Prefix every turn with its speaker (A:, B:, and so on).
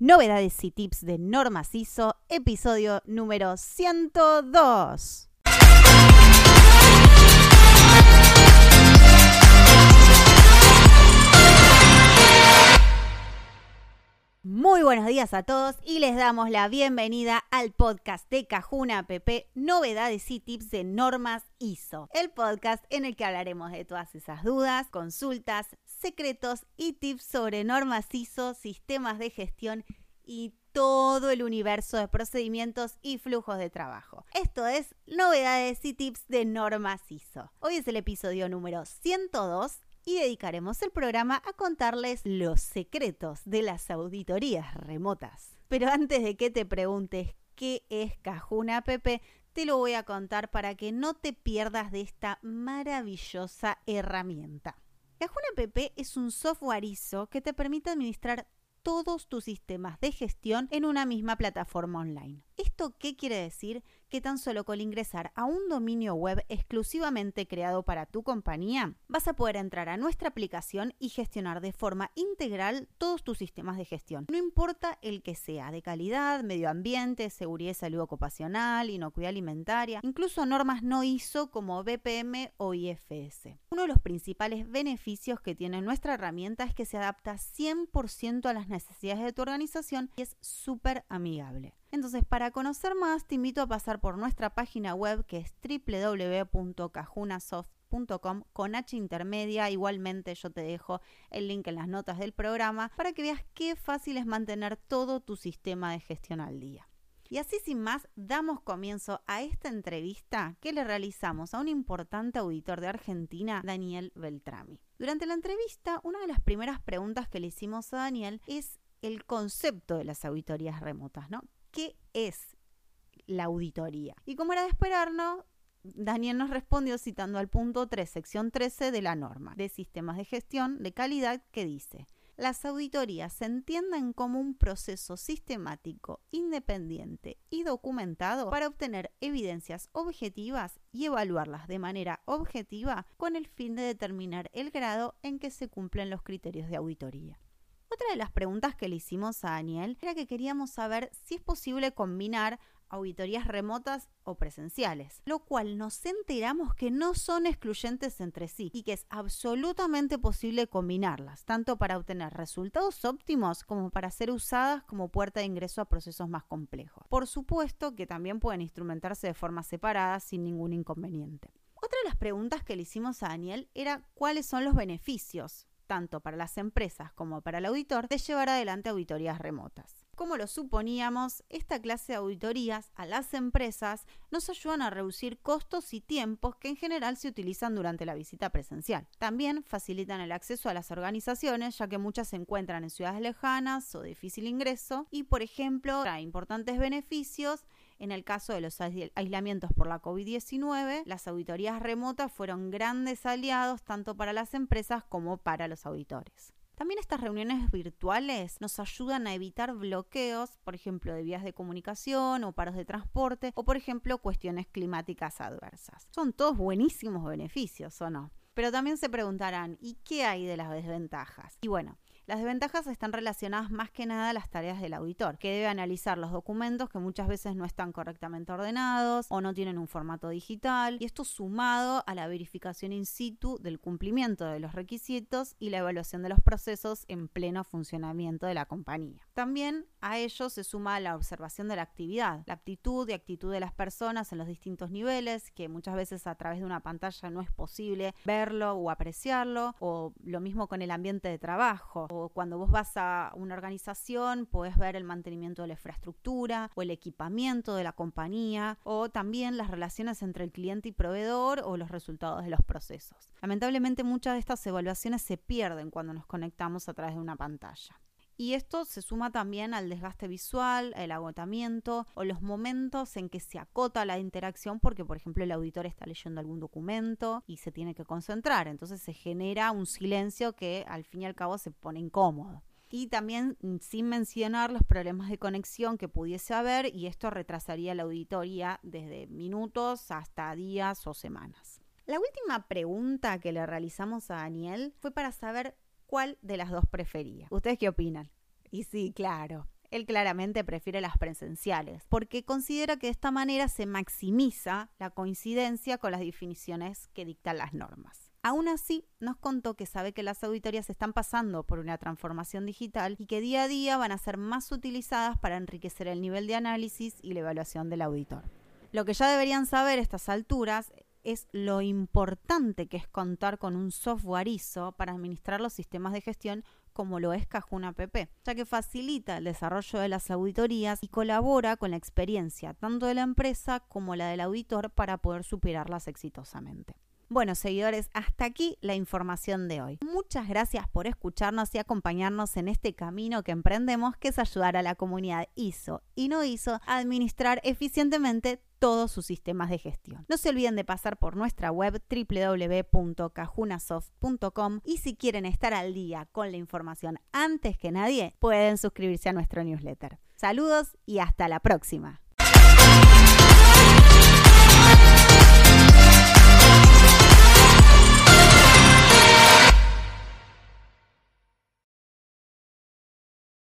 A: Novedades y tips de Normas ISO, episodio número 102. Buenos días a todos y les damos la bienvenida al podcast de Cajuna PP, novedades y tips de normas ISO, el podcast en el que hablaremos de todas esas dudas, consultas, secretos y tips sobre normas ISO, sistemas de gestión y todo el universo de procedimientos y flujos de trabajo. Esto es novedades y tips de normas ISO. Hoy es el episodio número 102 y dedicaremos el programa a contarles los secretos de las auditorías remotas. Pero antes de que te preguntes qué es Cajuna App, te lo voy a contar para que no te pierdas de esta maravillosa herramienta. Cajuna App es un software ISO que te permite administrar todos tus sistemas de gestión en una misma plataforma online. ¿Esto qué quiere decir? Que tan solo con ingresar a un dominio web exclusivamente creado para tu compañía, vas a poder entrar a nuestra aplicación y gestionar de forma integral todos tus sistemas de gestión. No importa el que sea, de calidad, medio ambiente, seguridad y salud ocupacional, inocuidad alimentaria, incluso normas no ISO como BPM o IFS. Uno de los principales beneficios que tiene nuestra herramienta es que se adapta 100% a las necesidades de tu organización y es súper amigable. Entonces, para conocer más, te invito a pasar por nuestra página web que es www.cajunasoft.com con H intermedia. Igualmente yo te dejo el link en las notas del programa para que veas qué fácil es mantener todo tu sistema de gestión al día. Y así sin más, damos comienzo a esta entrevista que le realizamos a un importante auditor de Argentina, Daniel Beltrami. Durante la entrevista, una de las primeras preguntas que le hicimos a Daniel es el concepto de las auditorías remotas, ¿no? ¿Qué es la auditoría? Y como era de esperarnos, Daniel nos respondió citando al punto 3, sección 13 de la norma de sistemas de gestión de calidad que dice, las auditorías se entienden como un proceso sistemático, independiente y documentado para obtener evidencias objetivas y evaluarlas de manera objetiva con el fin de determinar el grado en que se cumplen los criterios de auditoría. Otra de las preguntas que le hicimos a Daniel era que queríamos saber si es posible combinar auditorías remotas o presenciales, lo cual nos enteramos que no son excluyentes entre sí y que es absolutamente posible combinarlas, tanto para obtener resultados óptimos como para ser usadas como puerta de ingreso a procesos más complejos. Por supuesto que también pueden instrumentarse de forma separada sin ningún inconveniente. Otra de las preguntas que le hicimos a Daniel era cuáles son los beneficios tanto para las empresas como para el auditor, de llevar adelante auditorías remotas. Como lo suponíamos, esta clase de auditorías a las empresas nos ayudan a reducir costos y tiempos que en general se utilizan durante la visita presencial. También facilitan el acceso a las organizaciones, ya que muchas se encuentran en ciudades lejanas o de difícil ingreso y, por ejemplo, trae importantes beneficios en el caso de los aislamientos por la COVID-19, las auditorías remotas fueron grandes aliados tanto para las empresas como para los auditores. También estas reuniones virtuales nos ayudan a evitar bloqueos, por ejemplo, de vías de comunicación o paros de transporte o, por ejemplo, cuestiones climáticas adversas. Son todos buenísimos beneficios, ¿o no? Pero también se preguntarán, ¿y qué hay de las desventajas? Y bueno, las desventajas están relacionadas más que nada a las tareas del auditor, que debe analizar los documentos que muchas veces no están correctamente ordenados o no tienen un formato digital, y esto sumado a la verificación in situ del cumplimiento de los requisitos y la evaluación de los procesos en pleno funcionamiento de la compañía. También a ello se suma la observación de la actividad, la aptitud y actitud de las personas en los distintos niveles, que muchas veces a través de una pantalla no es posible verlo o apreciarlo, o lo mismo con el ambiente de trabajo, cuando vos vas a una organización, podés ver el mantenimiento de la infraestructura o el equipamiento de la compañía o también las relaciones entre el cliente y proveedor o los resultados de los procesos. Lamentablemente muchas de estas evaluaciones se pierden cuando nos conectamos a través de una pantalla. Y esto se suma también al desgaste visual, el agotamiento o los momentos en que se acota la interacción porque, por ejemplo, el auditor está leyendo algún documento y se tiene que concentrar. Entonces se genera un silencio que al fin y al cabo se pone incómodo. Y también mm, sin mencionar los problemas de conexión que pudiese haber y esto retrasaría la auditoría desde minutos hasta días o semanas. La última pregunta que le realizamos a Daniel fue para saber cuál de las dos prefería. ¿Ustedes qué opinan? Y sí, claro. Él claramente prefiere las presenciales, porque considera que de esta manera se maximiza la coincidencia con las definiciones que dictan las normas. Aún así, nos contó que sabe que las auditorías están pasando por una transformación digital y que día a día van a ser más utilizadas para enriquecer el nivel de análisis y la evaluación del auditor. Lo que ya deberían saber a estas alturas es lo importante que es contar con un software ISO para administrar los sistemas de gestión como lo es Cajun App, ya que facilita el desarrollo de las auditorías y colabora con la experiencia tanto de la empresa como la del auditor para poder superarlas exitosamente. Bueno, seguidores, hasta aquí la información de hoy. Muchas gracias por escucharnos y acompañarnos en este camino que emprendemos, que es ayudar a la comunidad ISO y no ISO a administrar eficientemente todos sus sistemas de gestión. No se olviden de pasar por nuestra web www.cajunasoft.com y si quieren estar al día con la información antes que nadie, pueden suscribirse a nuestro newsletter. Saludos y hasta la próxima.